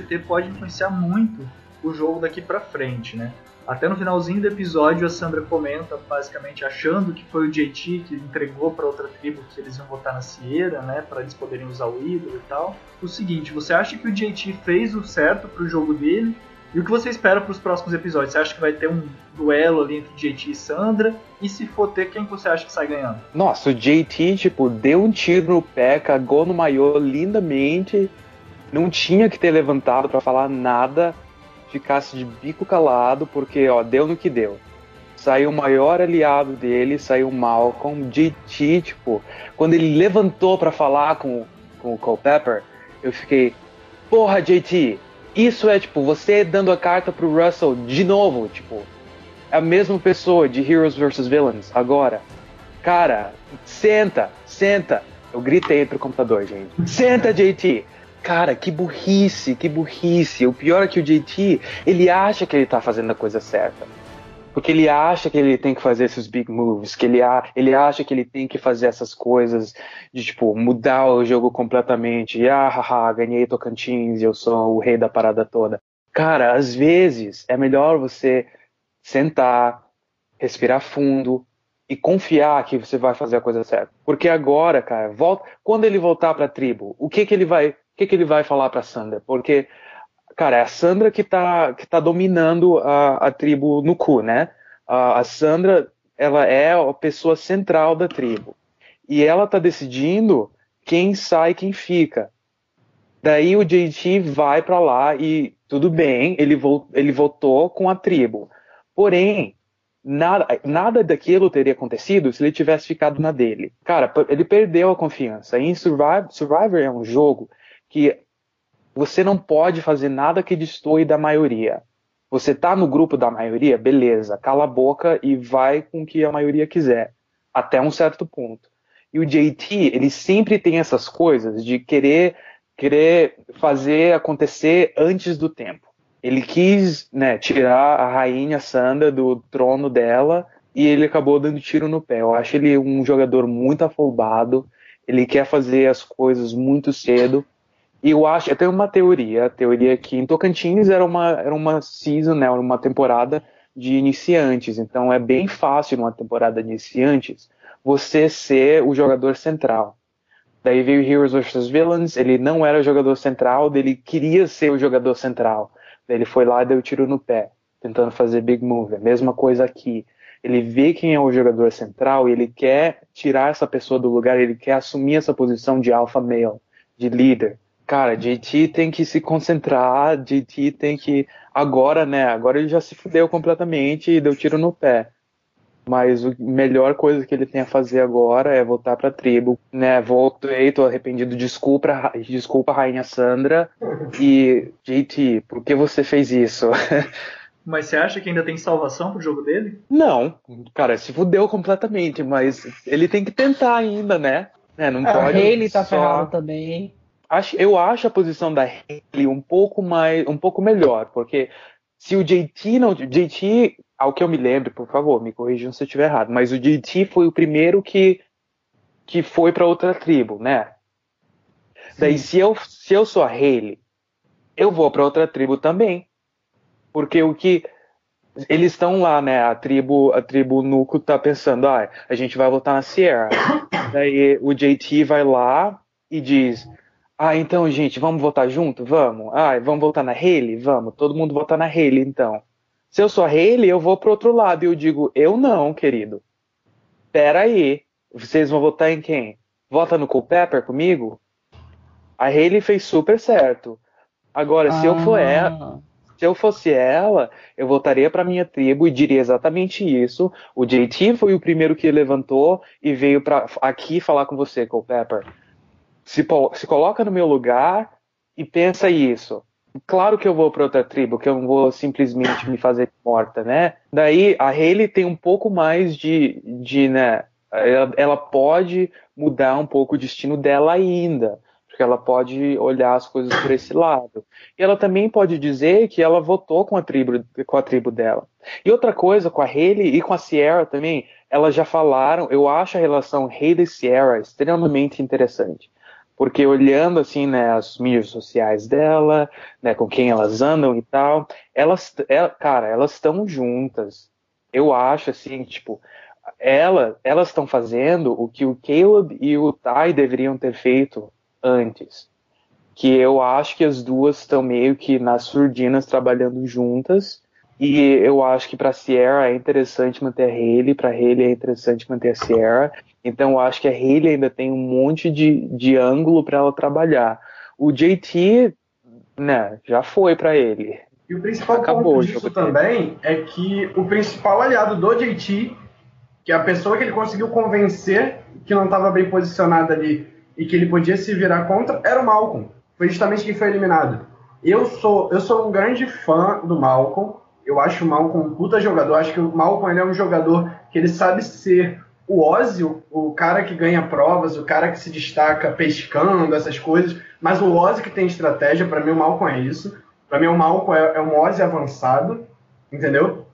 CT pode influenciar muito o jogo daqui para frente, né? Até no finalzinho do episódio, a Sandra comenta, basicamente achando que foi o JT que entregou para outra tribo que eles iam votar na Sierra, né, para eles poderem usar o ídolo e tal. O seguinte, você acha que o JT fez o certo pro jogo dele? E o que você espera para os próximos episódios? Você acha que vai ter um duelo ali entre JT e Sandra? E se for ter, quem você acha que sai ganhando? Nossa, o JT, tipo, deu um tiro no pé, cagou no maiô lindamente, não tinha que ter levantado para falar nada ficasse de bico calado, porque ó, deu no que deu. Saiu o maior aliado dele, saiu o Malcolm, JT, tipo, quando ele levantou para falar com, com o Culpepper, eu fiquei, porra, JT, isso é tipo, você dando a carta pro Russell de novo, tipo, é a mesma pessoa de Heroes vs Villains, agora. Cara, senta, senta. Eu gritei pro computador, gente. Senta, JT. Cara, que burrice, que burrice. O pior é que o JT, ele acha que ele tá fazendo a coisa certa. Porque ele acha que ele tem que fazer esses big moves, que ele, ele acha que ele tem que fazer essas coisas de, tipo, mudar o jogo completamente. E, ah, haha, ganhei Tocantins, eu sou o rei da parada toda. Cara, às vezes é melhor você sentar, respirar fundo e confiar que você vai fazer a coisa certa. Porque agora, cara, volta, quando ele voltar para a tribo, o que que ele vai, que, que ele vai falar para Sandra? Porque, cara, é a Sandra que tá, que tá dominando a, a tribo no cu, né? A, a Sandra, ela é a pessoa central da tribo. E ela tá decidindo quem sai quem fica. Daí o JT vai para lá e tudo bem, ele, vo ele votou com a tribo. Porém, nada, nada daquilo teria acontecido se ele tivesse ficado na dele. Cara, ele perdeu a confiança. E em Survivor, Survivor é um jogo que você não pode fazer nada que destoie da maioria. Você tá no grupo da maioria, beleza, cala a boca e vai com o que a maioria quiser, até um certo ponto. E o JT, ele sempre tem essas coisas de querer querer fazer acontecer antes do tempo. Ele quis, né, tirar a rainha Sanda do trono dela e ele acabou dando tiro no pé. Eu acho ele um jogador muito afobado, ele quer fazer as coisas muito cedo e eu acho, eu tenho uma teoria, a teoria que em Tocantins era uma, era uma season, né, uma temporada de iniciantes, então é bem fácil numa temporada de iniciantes você ser o jogador central. Daí veio Heroes vs Villains, ele não era o jogador central, ele queria ser o jogador central. Daí ele foi lá e deu tiro no pé, tentando fazer big move. A mesma coisa aqui. Ele vê quem é o jogador central e ele quer tirar essa pessoa do lugar, ele quer assumir essa posição de alpha male, de líder. Cara, JT tem que se concentrar, JT tem que. Agora, né? Agora ele já se fudeu completamente e deu tiro no pé. Mas a melhor coisa que ele tem a fazer agora é voltar pra tribo, né? Voltei, tô arrependido, desculpa, desculpa, Rainha Sandra. E, JT, por que você fez isso? Mas você acha que ainda tem salvação pro jogo dele? Não, cara, se fudeu completamente, mas ele tem que tentar ainda, né? É, não é, pode. Ele tá só... ferrado também acho, eu acho a posição da Haley um pouco mais, um pouco melhor, porque se o JT não, JT, ao que eu me lembro, por favor, me corrijam se eu estiver errado, mas o JT foi o primeiro que que foi para outra tribo, né? Sim. Daí se eu se eu sou a Haley, eu vou para outra tribo também, porque o que eles estão lá, né? A tribo, a tribo Nuco tá pensando, ah, a gente vai voltar na Sierra. Daí o JT vai lá e diz, ah, então, gente, vamos votar junto? Vamos. Ah, vamos votar na Haley? Vamos. Todo mundo votar na Haley, então. Se eu sou a Haley, eu vou pro outro lado e eu digo, eu não, querido. Pera aí. Vocês vão votar em quem? Vota no Culpepper comigo? A Haley fez super certo. Agora, se eu for ela, se eu fosse ela, eu voltaria para minha tribo e diria exatamente isso. O JT foi o primeiro que levantou e veio para aqui falar com você, Culpepper se, se coloca no meu lugar e pensa isso. Claro que eu vou para outra tribo, que eu não vou simplesmente me fazer morta, né? Daí a Hayley tem um pouco mais de, de né? Ela, ela pode mudar um pouco o destino dela ainda, porque ela pode olhar as coisas por esse lado. E ela também pode dizer que ela votou com a tribo, com a tribo dela. E outra coisa, com a Hayley e com a Sierra também, elas já falaram, eu acho a relação Hayley-Sierra extremamente interessante Porque olhando assim, né, as mídias sociais dela, né, com quem elas andam e tal, elas, ela, cara, elas estão juntas. Eu acho assim, tipo, ela, elas estão fazendo o que o Caleb e o Ty deveriam ter feito antes. Que eu acho que as duas estão meio que nas surdinas trabalhando juntas. E eu acho que para Sierra é interessante manter a Haley, para Haley é interessante manter a Sierra. Então eu acho que a Hayley ainda tem um monte de, de ângulo para ela trabalhar. O JT, né, já foi para ele. E o principal Acabou ponto disso também é que o principal aliado do JT, que é a pessoa que ele conseguiu convencer que não estava bem posicionada ali e que ele podia se virar contra, era o Malcolm. Foi justamente quem foi eliminado. Eu sou, eu sou um grande fã do Malcolm. Eu acho o Malcolm um puta jogador. Acho que o Malcolm ele é um jogador que ele sabe ser o Ozzy, o, o, cara que ganha provas, o cara que se destaca pescando, essas coisas, mas o Ozzy que tem estratégia, para mim o Malcolm é isso. Para mim o Malcolm é, é um Ozzy avançado, entendeu?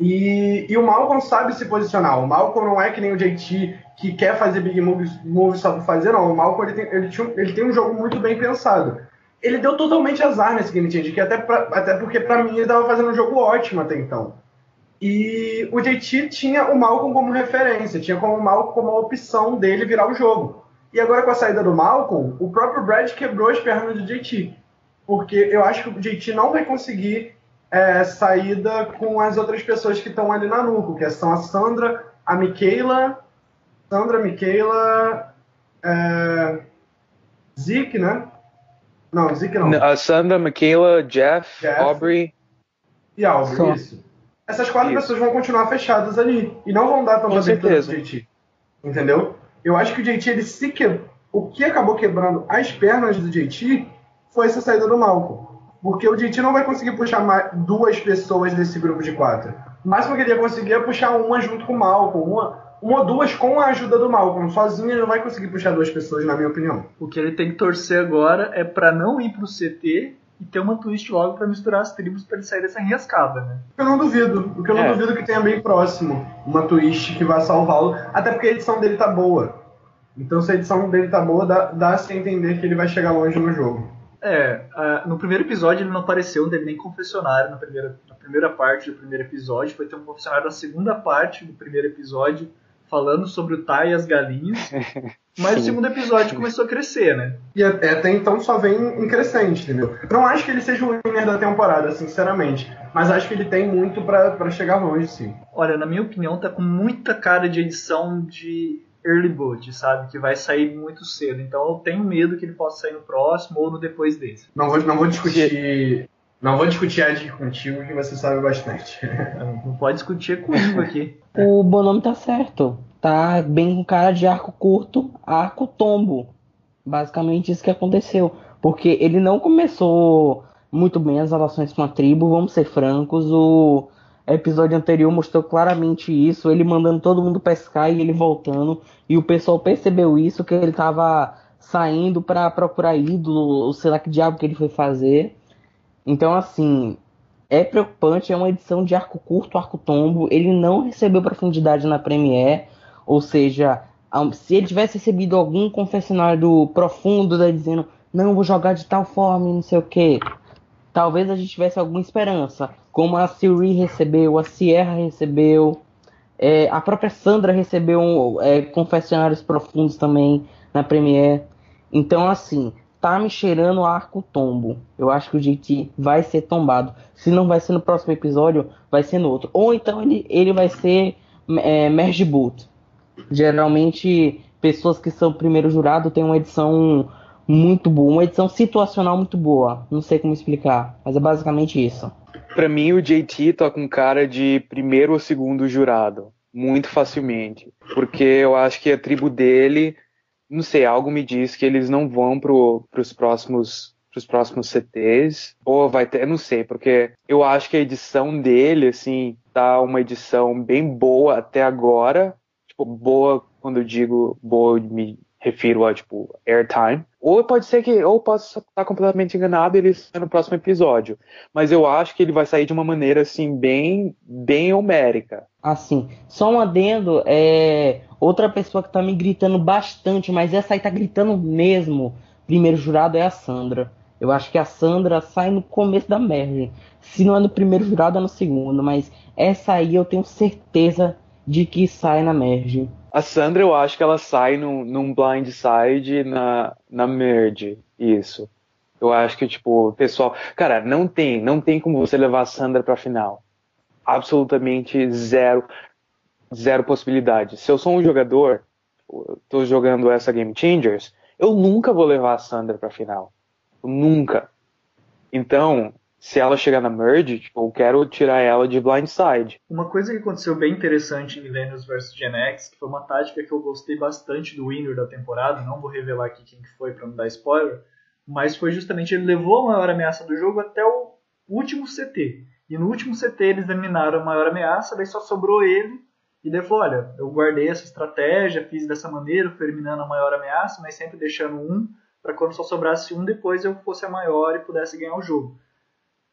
E, e, o Malcolm sabe se posicionar. O Malcolm não é que nem o JT que quer fazer big moves, moves só por fazer, não. O Malcolm ele tem, ele, tinha, ele tem um jogo muito bem pensado. Ele deu totalmente azar nesse Game Change, que até, pra, até porque para mim ele estava fazendo um jogo ótimo até então. E o JT tinha o Malcolm como referência, tinha como o Malcolm como a opção dele virar o jogo. E agora com a saída do Malcolm, o próprio Brad quebrou as pernas do JT. Porque eu acho que o JT não vai conseguir é, saída com as outras pessoas que estão ali na nuco, que são a Sandra, a Michaela, Sandra, Michaela, é, Zeke, né? Não, Zeke não. A Sandra, Michaela, Jeff, Jeff Aubrey. E Aubrey, isso essas quatro Isso. pessoas vão continuar fechadas ali e não vão dar tanta abertura pro JT. Entendeu? Eu acho que o JT, ele se que... o que acabou quebrando as pernas do JT foi essa saída do Malcolm. Porque o JT não vai conseguir puxar mais duas pessoas desse grupo de quatro. O máximo que ele ia conseguir é puxar uma junto com o Malcolm, uma, uma ou duas com a ajuda do Malcolm. Sozinho ele não vai conseguir puxar duas pessoas, na minha opinião. O que ele tem que torcer agora é para não ir pro CT e ter uma twist logo para misturar as tribos para ele sair dessa enrascada, né? Eu não duvido. O que eu não é. duvido é que tenha bem próximo uma twist que vai salvá-lo. Até porque a edição dele tá boa. Então se a edição dele tá boa, dá, dá-se a entender que ele vai chegar longe no jogo. É, uh, no primeiro episódio ele não apareceu, não teve nem confessionário na primeira, na primeira parte do primeiro episódio. Foi ter um confessionário na segunda parte do primeiro episódio falando sobre o Tai e as galinhas. Mas Sim. o segundo episódio começou a crescer, né? E até então só vem em crescente, entendeu? Não acho que ele seja o winner da temporada, sinceramente. Mas acho que ele tem muito para chegar longe, sim. Olha, na minha opinião, tá com muita cara de edição de early boot, sabe? Que vai sair muito cedo. Então eu tenho medo que ele possa sair no próximo ou no depois desse. Não vou, não vou discutir. Não vou discutir Ed contigo, que você sabe bastante. não pode discutir comigo aqui. O Bonome tá certo. Tá bem com cara de arco curto, arco tombo. Basicamente isso que aconteceu. Porque ele não começou muito bem as relações com a tribo, vamos ser francos. O episódio anterior mostrou claramente isso, ele mandando todo mundo pescar e ele voltando. E o pessoal percebeu isso, que ele tava saindo para procurar ídolo, ou sei lá que diabo que ele foi fazer. Então, assim, é preocupante, é uma edição de arco curto, arco tombo. Ele não recebeu profundidade na Premiere, ou seja, se ele tivesse recebido algum confessionário profundo da dizendo não, vou jogar de tal forma não sei o que, talvez a gente tivesse alguma esperança. Como a Siri recebeu, a Sierra recebeu, é, a própria Sandra recebeu é, confessionários profundos também na Premiere. Então, assim, tá me cheirando arco tombo. Eu acho que o JT vai ser tombado. Se não vai ser no próximo episódio, vai ser no outro. Ou então ele, ele vai ser é, merge boot. Geralmente, pessoas que são primeiro jurado têm uma edição muito boa, uma edição situacional muito boa. Não sei como explicar, mas é basicamente isso. Para mim, o JT tá com cara de primeiro ou segundo jurado, muito facilmente, porque eu acho que a tribo dele não sei, algo me diz que eles não vão pro, pros próximos pros próximos CTs, ou vai ter, não sei, porque eu acho que a edição dele, assim, tá uma edição bem boa até agora, tipo, boa, quando eu digo boa refiro a tipo airtime, ou pode ser que ou posso estar completamente enganado e ele no próximo episódio, mas eu acho que ele vai sair de uma maneira assim bem bem homérica. Assim, só um adendo, é outra pessoa que tá me gritando bastante, mas essa aí tá gritando mesmo. Primeiro jurado é a Sandra. Eu acho que a Sandra sai no começo da merge. Se não é no primeiro jurado, é no segundo, mas essa aí eu tenho certeza de que sai na merge. A Sandra, eu acho que ela sai num, num blindside na, na merge. Isso. Eu acho que, tipo, o pessoal. Cara, não tem, não tem como você levar a Sandra pra final. Absolutamente zero, zero possibilidade. Se eu sou um jogador, tô jogando essa Game Changers, eu nunca vou levar a Sandra pra final. Nunca. Então, se ela chegar na merge, tipo, eu quero tirar ela de blindside. Uma coisa que aconteceu bem interessante em Millennials vs Gen X, que foi uma tática que eu gostei bastante do winner da temporada, não vou revelar aqui quem que foi para não dar spoiler, mas foi justamente ele levou a maior ameaça do jogo até o último CT. E no último CT eles eliminaram a maior ameaça, daí só sobrou ele, e daí falou, olha, eu guardei essa estratégia, fiz dessa maneira, fui eliminando a maior ameaça, mas sempre deixando um, para quando só sobrasse um, depois eu fosse a maior e pudesse ganhar o jogo.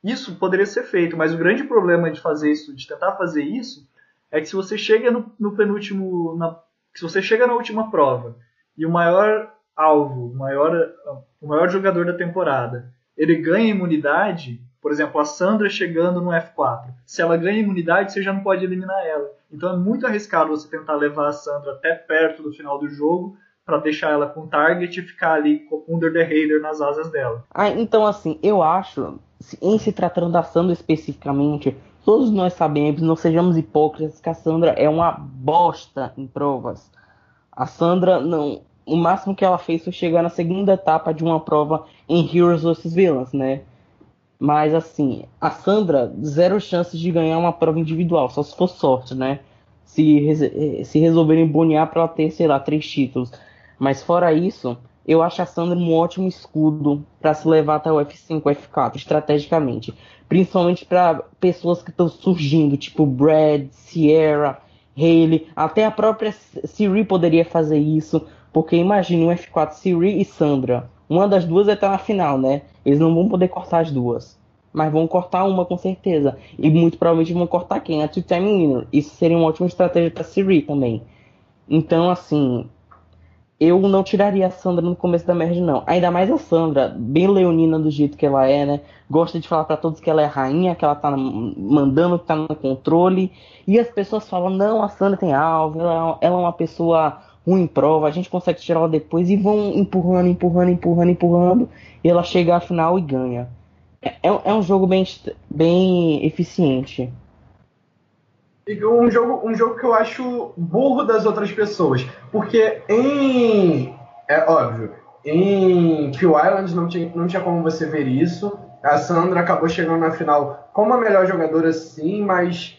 Isso poderia ser feito, mas o grande problema de fazer isso, de tentar fazer isso, é que se você chega no, no penúltimo, na, se você chega na última prova e o maior alvo, o maior, o maior jogador da temporada, ele ganha imunidade, por exemplo, a Sandra chegando no F4. Se ela ganha imunidade, você já não pode eliminar ela. Então é muito arriscado você tentar levar a Sandra até perto do final do jogo para deixar ela com target e ficar ali com under the radar nas asas dela. Ah, então assim, eu acho, em se tratando da Sandra especificamente, todos nós sabemos, não sejamos hipócritas, que a Sandra é uma bosta em provas. A Sandra não, o máximo que ela fez foi chegar na segunda etapa de uma prova em Heroes vs Villains, né? Mas assim, a Sandra, zero chances de ganhar uma prova individual, só se for sorte, né? Se, se resolverem bonear para ela ter, sei lá, três títulos. Mas fora isso, eu acho a Sandra um ótimo escudo para se levar até o F5, F4, estrategicamente. Principalmente para pessoas que estão surgindo, tipo Brad, Sierra, Haley, até a própria Siri poderia fazer isso, porque imagine um F4 Siri e Sandra. Uma das duas vai estar na final, né? Eles não vão poder cortar as duas. Mas vão cortar uma com certeza. E muito provavelmente vão cortar quem? A Two-Time Winner. Isso seria uma ótima estratégia para Siri também. Então, assim, eu não tiraria a Sandra no começo da merge, não. Ainda mais a Sandra, bem leonina do jeito que ela é, né? Gosta de falar para todos que ela é rainha, que ela tá mandando, que tá no controle. E as pessoas falam, não, a Sandra tem alvo, ela, ela é uma pessoa ruim em prova, a gente consegue tirar ela depois e vão empurrando, empurrando, empurrando, empurrando. E ela chega à final e ganha. É, é um jogo bem, bem eficiente um jogo, um jogo que eu acho burro das outras pessoas. Porque em. É óbvio, em Kill Island não tinha, não tinha como você ver isso. A Sandra acabou chegando na final como a melhor jogadora, sim, mas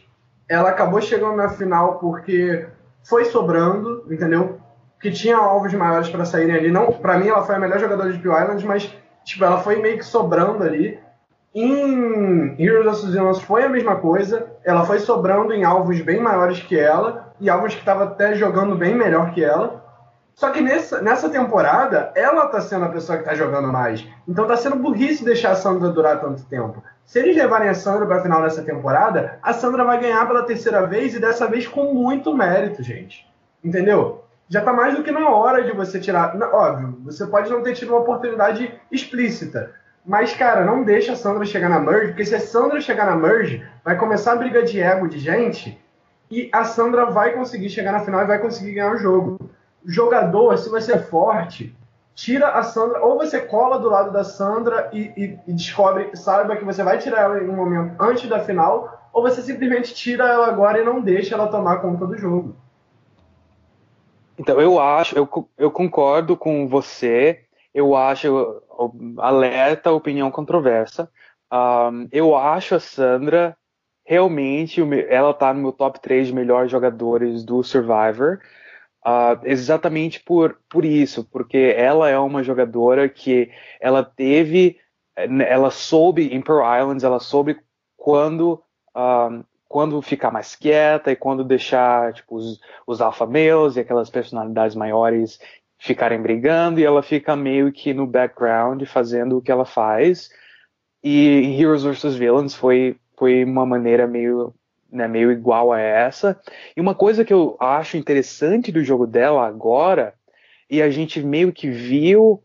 ela acabou chegando na final porque foi sobrando, entendeu? Que tinha alvos maiores para saírem ali. Não, para mim ela foi a melhor jogadora de Kill Island, mas tipo, ela foi meio que sobrando ali. Em Heroes of Villains foi a mesma coisa. Ela foi sobrando em alvos bem maiores que ela e alvos que estavam até jogando bem melhor que ela. Só que nessa, nessa temporada, ela tá sendo a pessoa que tá jogando mais. Então tá sendo burrice deixar a Sandra durar tanto tempo. Se eles levarem a Sandra pra final dessa temporada, a Sandra vai ganhar pela terceira vez e dessa vez com muito mérito, gente. Entendeu? Já tá mais do que na hora de você tirar. Óbvio, você pode não ter tido uma oportunidade explícita. Mas, cara, não deixa a Sandra chegar na merge, porque se a Sandra chegar na merge, vai começar a briga de ego de gente e a Sandra vai conseguir chegar na final e vai conseguir ganhar o jogo. Jogador, se você é forte, tira a Sandra, ou você cola do lado da Sandra e, e, e descobre, saiba que você vai tirar ela em um momento antes da final, ou você simplesmente tira ela agora e não deixa ela tomar conta do jogo. Então, eu acho, eu, eu concordo com você eu acho, alerta, opinião controversa. Um, eu acho a Sandra realmente, ela tá no meu top 3 de melhores jogadores do Survivor. Uh, exatamente por, por isso, porque ela é uma jogadora que ela teve, ela soube em Pearl Islands, ela soube quando um, quando ficar mais quieta e quando deixar tipo, os, os alfa males e aquelas personalidades maiores ficarem brigando e ela fica meio que no background fazendo o que ela faz. E em Heroes vs Villains foi, foi uma maneira meio, né, meio igual a essa. E uma coisa que eu acho interessante do jogo dela agora, e a gente meio que viu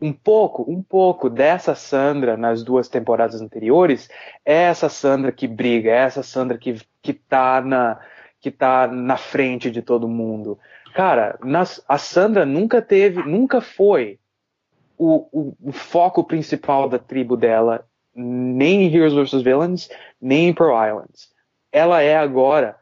um pouco, um pouco dessa Sandra nas duas temporadas anteriores, é essa Sandra que briga, é essa Sandra que, que tá na que tá na frente de todo mundo. Cara, nas, a Sandra nunca teve, nunca foi o, o, o, foco principal da tribo dela, nem em Heroes vs Villains, nem em Pearl Islands. Ela é agora,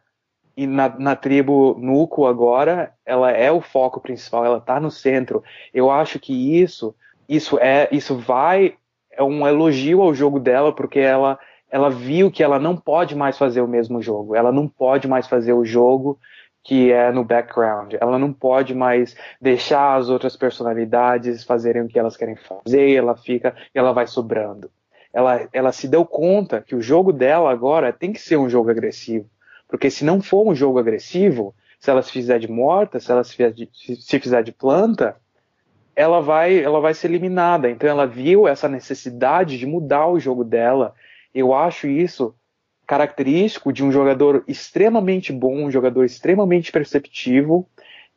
e na, na tribo Nuco agora, ela é o foco principal, ela tá no centro. Eu acho que isso, isso é, isso vai, é um elogio ao jogo dela, porque ela, ela viu que ela não pode mais fazer o mesmo jogo, ela não pode mais fazer o jogo que é no background. Ela não pode mais deixar as outras personalidades fazerem o que elas querem fazer, ela fica, ela vai sobrando. Ela, ela se deu conta que o jogo dela agora tem que ser um jogo agressivo. Porque se não for um jogo agressivo, se ela se fizer de morta, se ela se fizer de, se fizer de planta, ela vai, ela vai ser eliminada. Então ela viu essa necessidade de mudar o jogo dela. Eu acho isso característico de um jogador extremamente bom, um jogador extremamente perceptivo.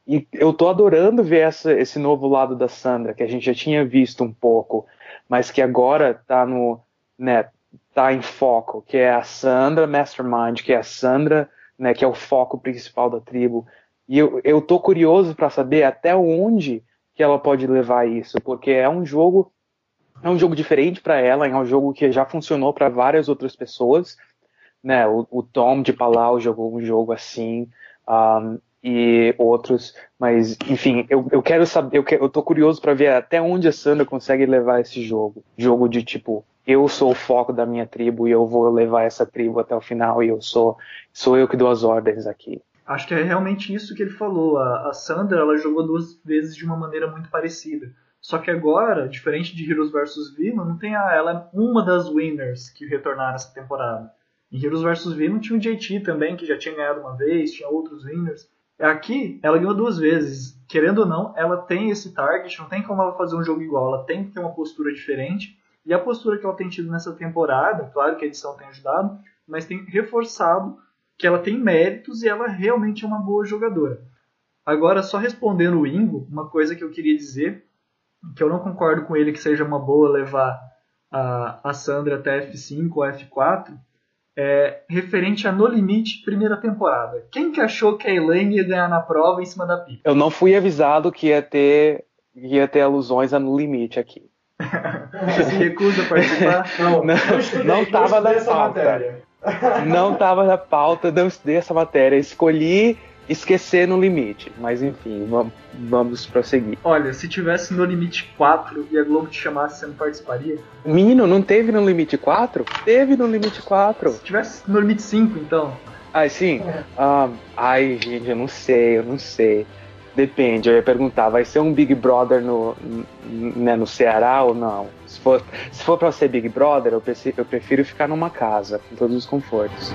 E eu tô adorando ver essa, esse novo lado da Sandra, que a gente já tinha visto um pouco, mas que agora tá no, né, tá em foco, que é a Sandra Mastermind, que é a Sandra, né, que é o foco principal da tribo. E eu, eu tô curioso para saber até onde que ela pode levar isso, porque é um jogo é um jogo diferente para ela, é um jogo que já funcionou para várias outras pessoas, né, o, o, Tom de Palau jogou um jogo assim, um, e outros, mas enfim, eu, eu quero saber, eu, que, eu tô curioso para ver até onde a Sandra consegue levar esse jogo. Jogo de tipo, eu sou o foco da minha tribo e eu vou levar essa tribo até o final e eu sou, sou eu que dou as ordens aqui. Acho que é realmente isso que ele falou. A, a Sandra ela jogou duas vezes de uma maneira muito parecida. Só que agora, diferente de Heroes vs Villain, não tem a, ela é uma das winners que retornaram essa temporada. Em Heroes vs Villain tinha o JT também, que já tinha ganhado uma vez, tinha outros winners. Aqui, ela ganhou duas vezes. Querendo ou não, ela tem esse target, não tem como ela fazer um jogo igual, ela tem que ter uma postura diferente. E a postura que ela tem tido nessa temporada, claro que a edição tem ajudado, mas tem reforçado que ela tem méritos e ela realmente é uma boa jogadora. Agora, só respondendo o Ingo, uma coisa que eu queria dizer, que eu não concordo com ele que seja uma boa levar a, a Sandra até F5 ou F4, é, referente a No Limite primeira temporada. Quem que achou que a Elaine ia ganhar na prova em cima da Pipa? Eu não fui avisado que ia ter, ia ter alusões a No Limite aqui. Você se recusa a participar? Não, não, estava na pauta. Não estava na pauta, não estudei essa matéria. Escolhi esquecer no limite. Mas enfim, vamos, vamos prosseguir. Olha, se tivesse no limite 4 e a Globo te chamasse, você não participaria? Menino, não teve no limite 4? Teve no limite 4. Se tivesse no limite 5, então. Ah, sim? É. Ah, ai, gente, eu não sei, eu não sei. Depende, eu ia perguntar, vai ser um Big Brother no, né, no Ceará ou não? Se for, se for pra ser Big Brother, eu prefiro, eu prefiro ficar numa casa, com todos os confortos.